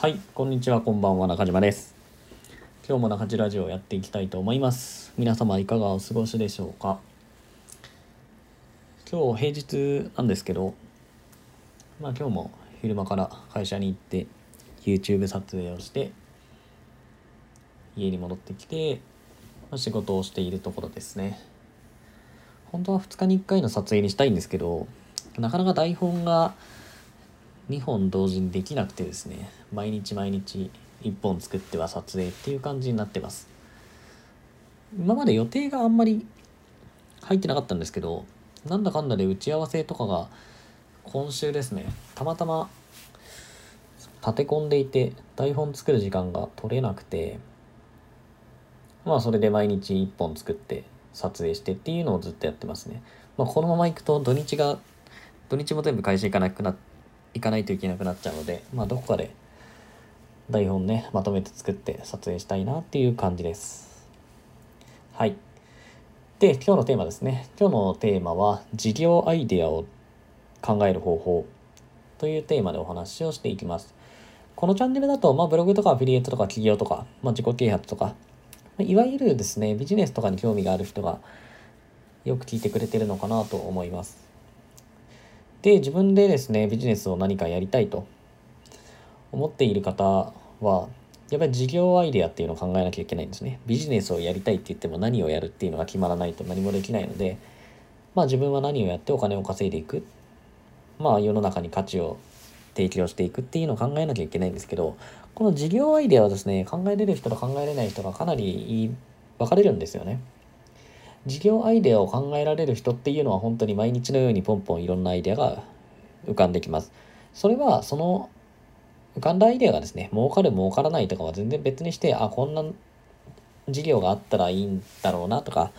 はい、こんにちは、こんばんは、中島です。今日も中島ラジオをやっていきたいと思います。皆様いかがお過ごしでしょうか？今日平日なんですけど、まあ今日も昼間から会社に行って YouTube 撮影をして家に戻ってきて、まあ仕事をしているところですね。本当は2日に1回の撮影にしたいんですけど、なかなか台本が2本同時にできなくてですね毎日毎日1本作っては撮影っていう感じになってます。今まで予定があんまり入ってなかったんですけどなんだかんだで打ち合わせとかが今週ですねたまたま立て込んでいて台本作る時間が取れなくてまあそれで毎日1本作って撮影してっていうのをずっとやってますね、まあ、このままいくと土日が土日も全部会社行かなくなって行かないといけなくなっちゃうので、まあ、どこかで台本ね、まとめて作って撮影したいなっていう感じです。はい。で、今日のテーマですね。今日のテーマは、事業アイデアを考える方法というテーマでお話をしていきます。このチャンネルだと、まあ、ブログとかアフィリエイトとか企業とか、まあ、自己啓発とか、いわゆるですね、ビジネスとかに興味がある人がよく聞いてくれてるのかなと思います。で自分でですねビジネスを何かやりたいと思っている方はやっぱり事業アイデアっていうのを考えなきゃいけないんですね。ビジネスをやりたいって言っても何をやるっていうのが決まらないと何もできないのでまあ自分は何をやってお金を稼いでいく。まあ世の中に価値を提供していくっていうのを考えなきゃいけないんですけどこの事業アイデアはですね考えれる人と考えれない人がかなり分かれるんですよね。事業アイデアを考えられる人っていうのは本当に毎日のようにポンポンいろんなアイデアが浮かんできます。それはその浮かんだアイデアがですね、儲かる儲からないとかは全然別にして、あ、こんな事業があったらいいんだろうなとか、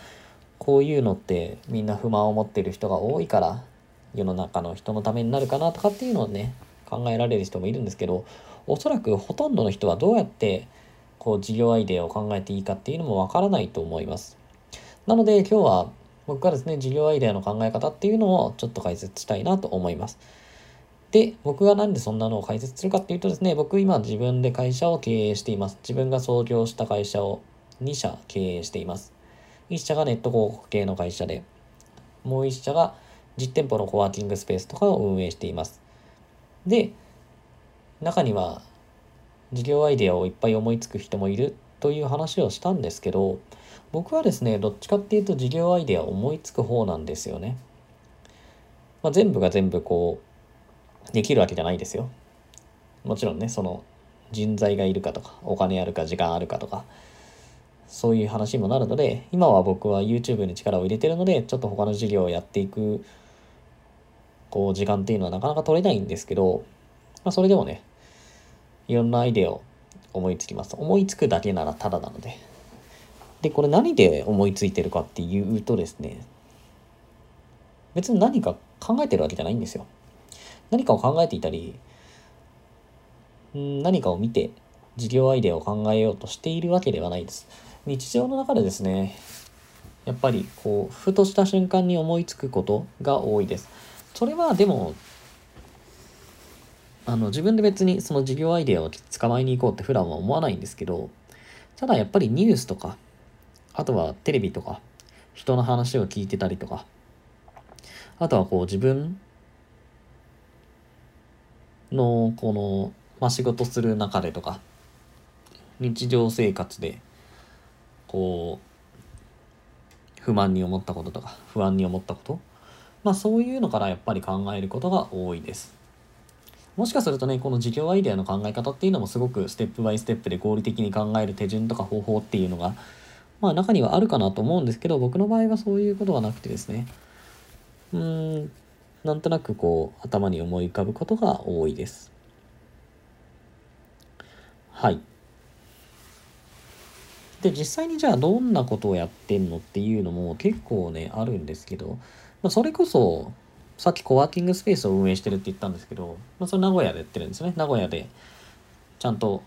こういうのってみんな不満を持っている人が多いから世の中の人のためになるかなとかっていうのをね、考えられる人もいるんですけど、おそらくほとんどの人はどうやってこう事業アイデアを考えていいかっていうのもわからないと思います。なので今日は僕がですね、事業アイデアの考え方っていうのをちょっと解説したいなと思います。で、僕がなんでそんなのを解説するかっていうとですね、僕今自分で会社を経営しています。自分が創業した会社を2社経営しています。1社がネット広告系の会社で、もう1社が実店舗のコワーキングスペースとかを運営しています。で、中には事業アイデアをいっぱい思いつく人もいるという話をしたんですけど、僕はですね、どっちかっていうと事業アイデア思いつく方なんですよね。まあ、全部が全部こう、できるわけじゃないですよ。もちろんね、その人材がいるかとか、お金あるか、時間あるかとか、そういう話にもなるので、今は僕は YouTube に力を入れてるので、ちょっと他の事業をやっていく、こう、時間っていうのはなかなか取れないんですけど、まあ、それでもね、いろんなアイデアを思いつきます。思いつくだけならただなので。で、これ何で思いついてるかっていうとですね、別に何か考えてるわけじゃないんですよ。何かを考えていたり、何かを見て事業アイデアを考えようとしているわけではないです。日常の中でですね、やっぱりこう、ふとした瞬間に思いつくことが多いです。それはでも、あの自分で別にその事業アイデアを捕まえに行こうって普段は思わないんですけど、ただやっぱりニュースとか、あとはテレビとか、人の話を聞いてたりとか、あとはこう自分のこの、まあ、仕事する中でとか、日常生活で、こう、不満に思ったこととか、不安に思ったこと、まあそういうのからやっぱり考えることが多いです。もしかするとね、この事業アイデアの考え方っていうのもすごくステップバイステップで合理的に考える手順とか方法っていうのが、まあ中にはあるかなと思うんですけど、僕の場合はそういうことはなくてですね、うん、なんとなくこう頭に思い浮かぶことが多いです。はい。で、実際にじゃあどんなことをやってんのっていうのも結構ね、あるんですけど、まあ、それこそ、さっきコワーキングスペースを運営してるって言ったんですけど、まあ、それ名古屋でやってるんですね。名古屋で、ちゃんと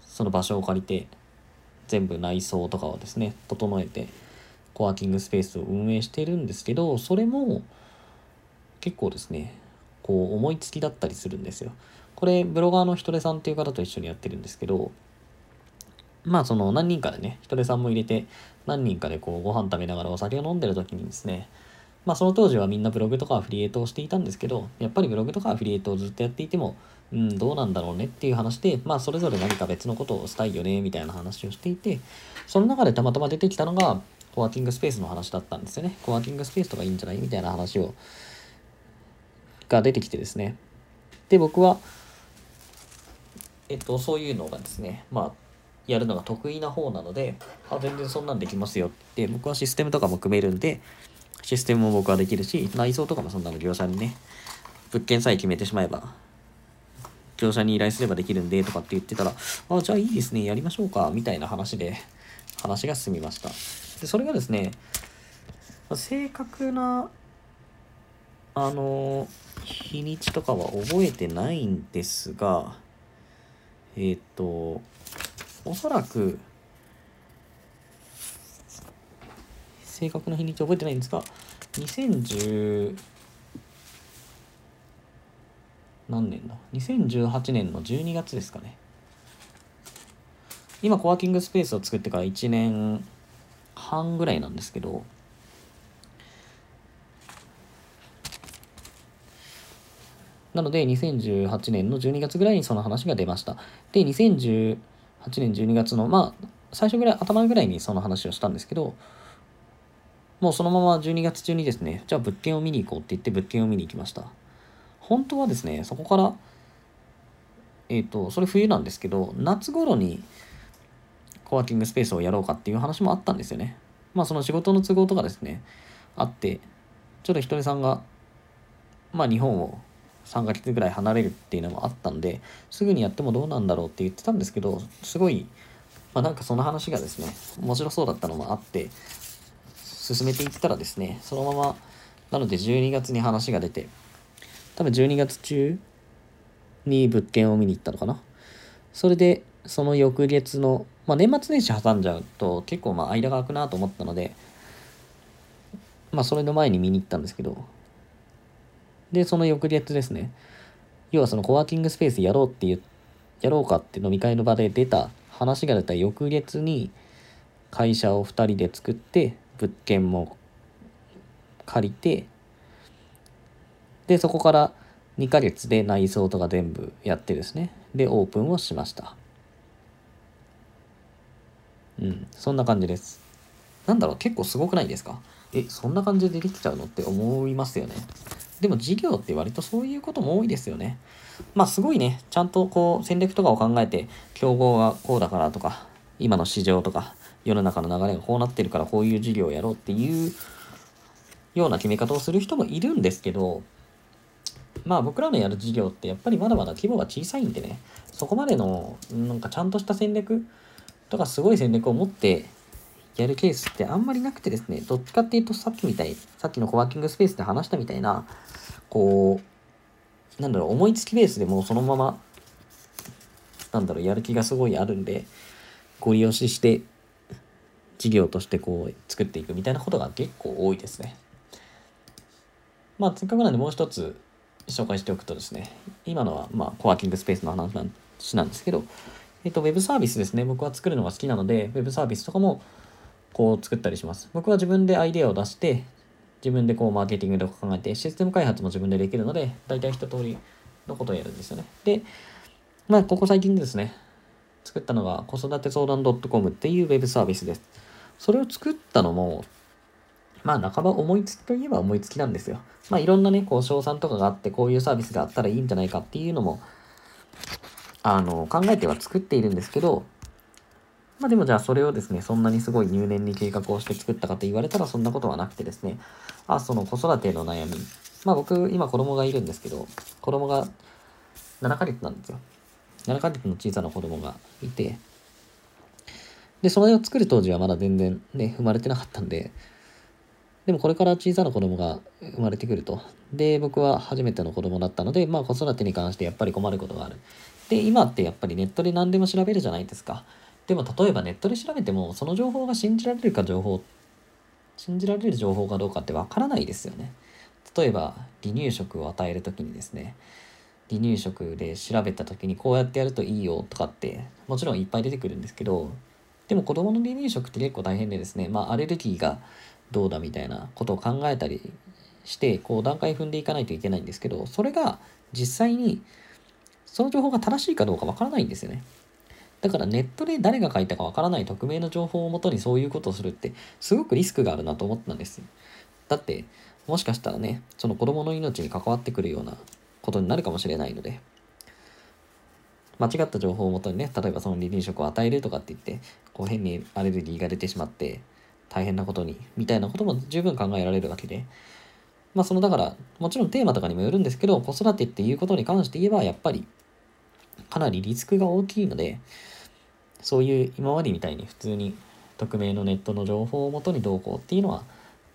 その場所を借りて、全部内装とかをですね、整えて、コワーキングスペースを運営しているんですけど、それも結構ですね、こう思いつきだったりするんですよ。これブロガーのひとれさんっていう方と一緒にやってるんですけどまあその何人かでねひとれさんも入れて何人かでこうご飯食べながらお酒を飲んでる時にですねまあその当時はみんなブログとかアフリエイトをしていたんですけどやっぱりブログとかアフリエイトをずっとやっていてもうんどうなんだろうねっていう話でまあそれぞれ何か別のことをしたいよねみたいな話をしていてその中でたまたま出てきたのがコワーキングスペースの話だったんですよね。コワーキングスペースとかいいんじゃないみたいな話をが出てきてですね。で僕はえっとそういうのがですねまあやるのが得意な方なので、あ、全然そんなんできますよって僕はシステムとかも組めるんで、システムも僕はできるし、内装とかもそんなの業者にね、物件さえ決めてしまえば、業者に依頼すればできるんでとかって言ってたら、あ、じゃあいいですね、やりましょうか、みたいな話で、話が進みました。で、それがですね、正確な、あの、日にちとかは覚えてないんですが、えっ、ー、と、おそらく、正確な日にち覚えてないんですが、2010何年だ ?2018 年の12月ですかね。今、コワーキングスペースを作ってから1年半ぐらいなんですけど、なので、2018年の12月ぐらいにその話が出ました。で、2018年12月の、まあ、最初ぐらい、頭ぐらいにその話をしたんですけど、もうそのまま12月中にですね、じゃあ物件を見に行こうって言って物件を見に行きました。本当はですね、そこから、えっ、ー、と、それ冬なんですけど、夏頃にコワーキングスペースをやろうかっていう話もあったんですよね。まあその仕事の都合とかですね、あって、ちょっとひとりさんが、まあ日本を3ヶ月ぐらい離れるっていうのもあったんで、すぐにやってもどうなんだろうって言ってたんですけど、すごい、まあなんかその話がですね、面白そうだったのもあって、進めていったらですね、そのまま、なので12月に話が出て、多分12月中に物件を見に行ったのかな。それで、その翌月の、まあ、年末年始挟んじゃうと結構まあ間が空くなと思ったので、まあそれの前に見に行ったんですけど、で、その翌月ですね、要はそのコワーキングスペースやろうっていう、やろうかって飲み会の場で出た話が出た翌月に会社を2人で作って物件も借りてでそこから2ヶ月で内装とか全部やってですね。でオープンをしました。うんそんな感じです。なんだろう結構すごくないですか？えそんな感じでできちゃうのって思いますよね。でも事業って割とそういうことも多いですよね。まあすごいね。ちゃんとこう戦略とかを考えて競合がこうだからとか今の市場とか世の中の流れがこうなってるからこういう事業をやろうっていうような決め方をする人もいるんですけどまあ僕らのやる事業ってやっぱりまだまだ規模が小さいんでねそこまでのなんかちゃんとした戦略とかすごい戦略を持ってやるケースってあんまりなくてですねどっちかっていうとさっきみたいさっきのコワーキングスペースで話したみたいなこうなんだろう思いつきベースでもうそのままなんだろうやる気がすごいあるんでご利用しして事業としてこう作っていくみたいなことが結構多いですね。まあ、せっかくなんでもう一つ紹介しておくとですね、今のはまあコワーキングスペースの話なんですけど、えっと、ウェブサービスですね。僕は作るのが好きなので、ウェブサービスとかもこう作ったりします。僕は自分でアイデアを出して、自分でこうマーケティングとか考えて、システム開発も自分でできるので、大体一通りのことをやるんですよね。で、まあ、ここ最近ですね、作ったのが子育て相談 .com っていうウェブサービスです。それを作ったのも、まあ半ば思いつきといえば思いつきなんですよ。まあいろんなね、こう賞賛とかがあって、こういうサービスがあったらいいんじゃないかっていうのも、あの、考えては作っているんですけど、まあでもじゃあそれをですね、そんなにすごい入念に計画をして作ったかと言われたらそんなことはなくてですね、あ、その子育ての悩み。まあ僕、今子供がいるんですけど、子供が7ヶ月なんですよ。7ヶ月の小さな子供がいて、で、それを作る当時はまだ全然ね、生まれてなかったんで、でもこれから小さな子供が生まれてくると。で、僕は初めての子供だったので、まあ子育てに関してやっぱり困ることがある。で、今ってやっぱりネットで何でも調べるじゃないですか。でも例えばネットで調べても、その情報が信じられるか情報、信じられる情報かどうかってわからないですよね。例えば、離乳食を与える時にですね、離乳食で調べた時にこうやってやるといいよとかってもちろんいっぱい出てくるんですけどでも子供の離乳食って結構大変でですねまあアレルギーがどうだみたいなことを考えたりしてこう段階踏んでいかないといけないんですけどそれが実際にその情報が正しいかどうかわからないんですよね。だからネットで誰が書いたかわからない匿名の情報をもとにそういうことをするってすごくリスクがあるなと思ったんです。だってもしかしたらねその子供の命に関わってくるようなことになるかもしれないので間違った情報をもとにね例えばその離乳食を与えるとかって言ってこう変にアレルギーが出てしまって大変なことにみたいなことも十分考えられるわけでまあそのだからもちろんテーマとかにもよるんですけど子育てっていうことに関して言えばやっぱりかなりリスクが大きいのでそういう今までみたいに普通に匿名のネットの情報をもとにどうこうっていうのは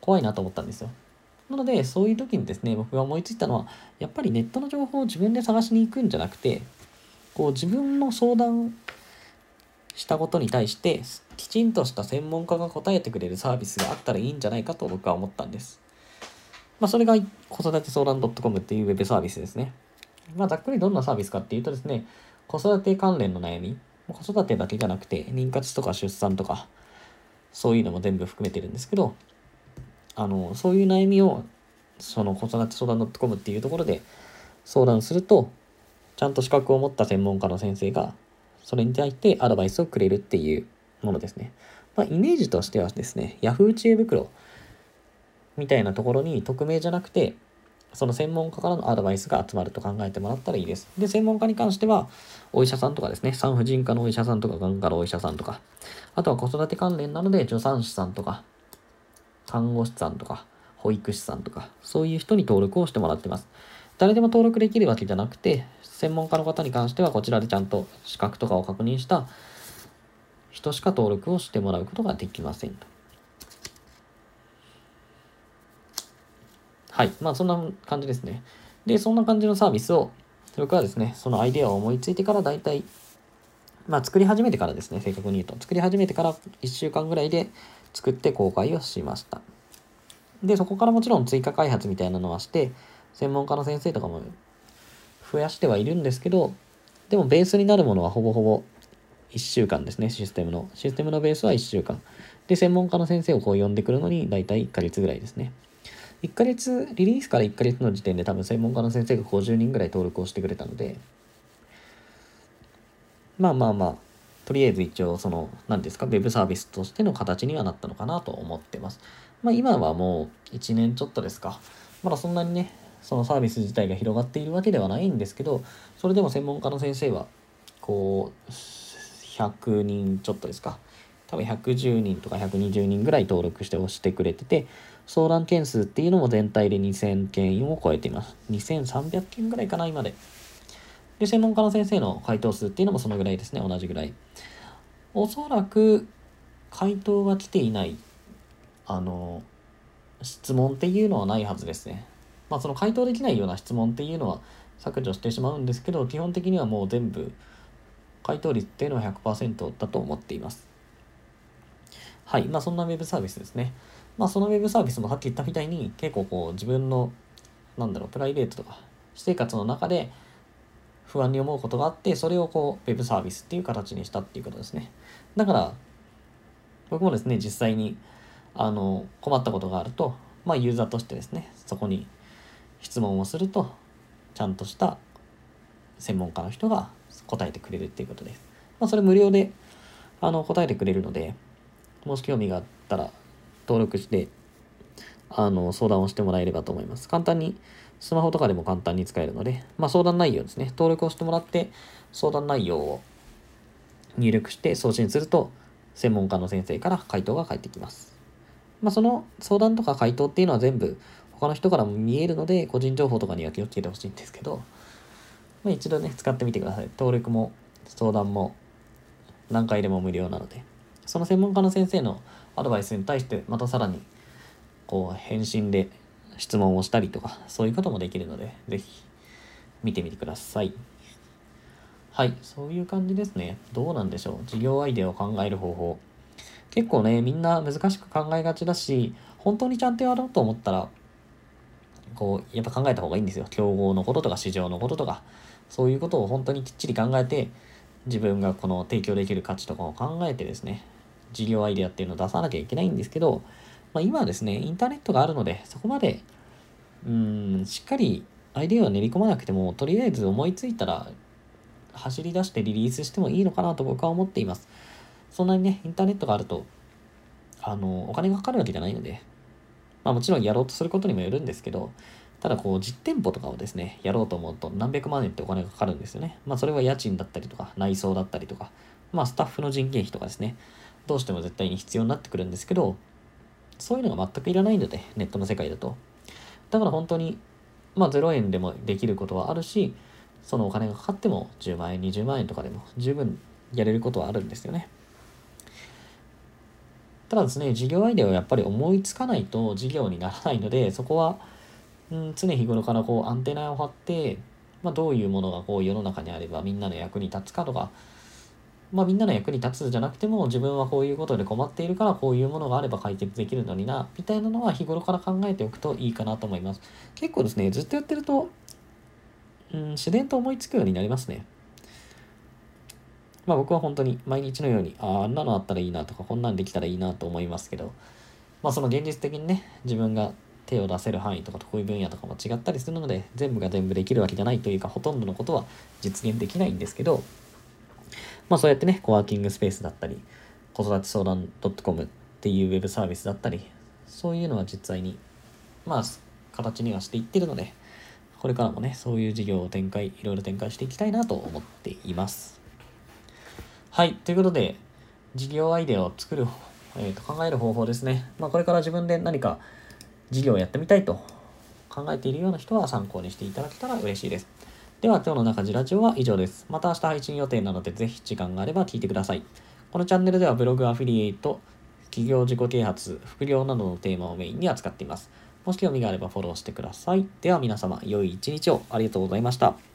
怖いなと思ったんですよ。なのでそういう時にですね僕が思いついたのはやっぱりネットの情報を自分で探しに行くんじゃなくてこう自分の相談したことに対してきちんとした専門家が答えてくれるサービスがあったらいいんじゃないかと僕は思ったんです。まあ、それが子育て相談 .com っていうウェブサービスですね。まあ、ざっくりどんなサービスかっていうとですね、子育て関連の悩み、子育てだけじゃなくて、妊活とか出産とか、そういうのも全部含めてるんですけど、あの、そういう悩みを、その子育て相談 .com っていうところで相談すると、ちゃんと資格を持った専門家の先生が、それに対してアドバイスをくれるっていうものですね。まあ、イメージとしてはですね、Yahoo 知恵袋みたいなところに匿名じゃなくて、その専門家からのアドバイスが集まると考えてもらったらいいです。で、専門家に関しては、お医者さんとかですね、産婦人科のお医者さんとか、眼科のお医者さんとか、あとは子育て関連なので、助産師さんとか、看護師さんとか、保育士さんとか、そういう人に登録をしてもらってます。誰でも登録できるわけじゃなくて、専門家の方に関しては、こちらでちゃんと資格とかを確認した人しか登録をしてもらうことができませんと。はい。まあそんな感じですね。で、そんな感じのサービスを、僕はですね、そのアイデアを思いついてから大体、まあ作り始めてからですね、正確に言うと。作り始めてから1週間ぐらいで作って公開をしました。で、そこからもちろん追加開発みたいなのはして、専門家の先生とかも増やしてはいるんですけど、でもベースになるものはほぼほぼ1週間ですね、システムの。システムのベースは1週間。で、専門家の先生をこう呼んでくるのに大体1ヶ月ぐらいですね。1ヶ月、リリースから1ヶ月の時点で多分専門家の先生が50人ぐらい登録をしてくれたので、まあまあまあ、とりあえず一応その、何ですか、ウェブサービスとしての形にはなったのかなと思ってます。まあ今はもう1年ちょっとですか。まだそんなにね、そのサービス自体が広がっているわけではないんですけど、それでも専門家の先生は、こう、100人ちょっとですか。多分110人とか120人ぐらい登録して押してくれてて、相談件数っていうのも全体で2000件を超えています。2300件ぐらいかな、今で。で、専門家の先生の回答数っていうのもそのぐらいですね、同じぐらい。おそらく、回答が来ていない、あの、質問っていうのはないはずですね。まあ、その回答できないような質問っていうのは削除してしまうんですけど、基本的にはもう全部、回答率っていうのは100%だと思っています。はい。まあ、そんなウェブサービスですね。まあ、そのウェブサービスもさっき言ったみたいに、結構こう、自分の、なんだろう、プライベートとか、私生活の中で不安に思うことがあって、それをこう、ウェブサービスっていう形にしたっていうことですね。だから、僕もですね、実際に、あの、困ったことがあると、まあ、ユーザーとしてですね、そこに質問をすると、ちゃんとした専門家の人が答えてくれるっていうことです。まあ、それ無料で、あの、答えてくれるので、もし興味があったら、登録して、あの、相談をしてもらえればと思います。簡単に、スマホとかでも簡単に使えるので、まあ、相談内容ですね。登録をしてもらって、相談内容を入力して送信すると、専門家の先生から回答が返ってきます。まあ、その相談とか回答っていうのは全部他の人からも見えるので、個人情報とかには気をつけてほしいんですけど、まあ、一度ね、使ってみてください。登録も相談も何回でも無料なので、その専門家の先生のアドバイスに対してまたさらにこう返信で質問をしたりとかそういうこともできるので是非見てみてください。はいそういう感じですね。どうなんでしょう。事業アイデアを考える方法。結構ねみんな難しく考えがちだし本当にちゃんとやろうと思ったらこう、やっぱ考えた方がいいんですよ。競合のこととか市場のこととか、そういうことを本当にきっちり考えて、自分がこの提供できる価値とかを考えてですね、事業アイデアっていうのを出さなきゃいけないんですけど、まあ、今はですね、インターネットがあるので、そこまで、うん、しっかりアイデアを練り込まなくても、とりあえず思いついたら、走り出してリリースしてもいいのかなと僕は思っています。そんなにね、インターネットがあると、あの、お金がかかるわけじゃないので、まあもちろんやろうとすることにもよるんですけど、ただこう実店舗とかをですね、やろうと思うと何百万円ってお金がかかるんですよね。まあそれは家賃だったりとか、内装だったりとか、まあスタッフの人件費とかですね、どうしても絶対に必要になってくるんですけど、そういうのが全くいらないので、ネットの世界だと。だから本当に、まあ0円でもできることはあるし、そのお金がかかっても10万円、20万円とかでも十分やれることはあるんですよね。ただですね、事業アイデアをやっぱり思いつかないと事業にならないので、そこは、うん、常日頃からこうアンテナを張って、まあ、どういうものがこう世の中にあればみんなの役に立つかとか、まあみんなの役に立つじゃなくても自分はこういうことで困っているからこういうものがあれば解決できるのにな、みたいなのは日頃から考えておくといいかなと思います。結構ですね、ずっとやってると、うん、自然と思いつくようになりますね。まあ僕は本当に毎日のように、ああ、あんなのあったらいいなとか、こんなんできたらいいなと思いますけど、まあその現実的にね、自分が手を出せる範囲とか得意分野とかも違ったりするので、全部が全部できるわけじゃないというか、ほとんどのことは実現できないんですけど、まあそうやってね、コワーキングスペースだったり、子育て相談 .com っていうウェブサービスだったり、そういうのは実際に、まあ、形にはしていってるので、これからもね、そういう事業を展開、いろいろ展開していきたいなと思っています。はい、ということで、事業アイデアを作る、えー、と考える方法ですね。まあ、これから自分で何か事業をやってみたいと考えているような人は参考にしていただけたら嬉しいです。では今日の中地ラジオは以上です。また明日配信予定なのでぜひ時間があれば聞いてください。このチャンネルではブログアフィリエイト、企業自己啓発、副業などのテーマをメインに扱っています。もし興味があればフォローしてください。では皆様、良い一日をありがとうございました。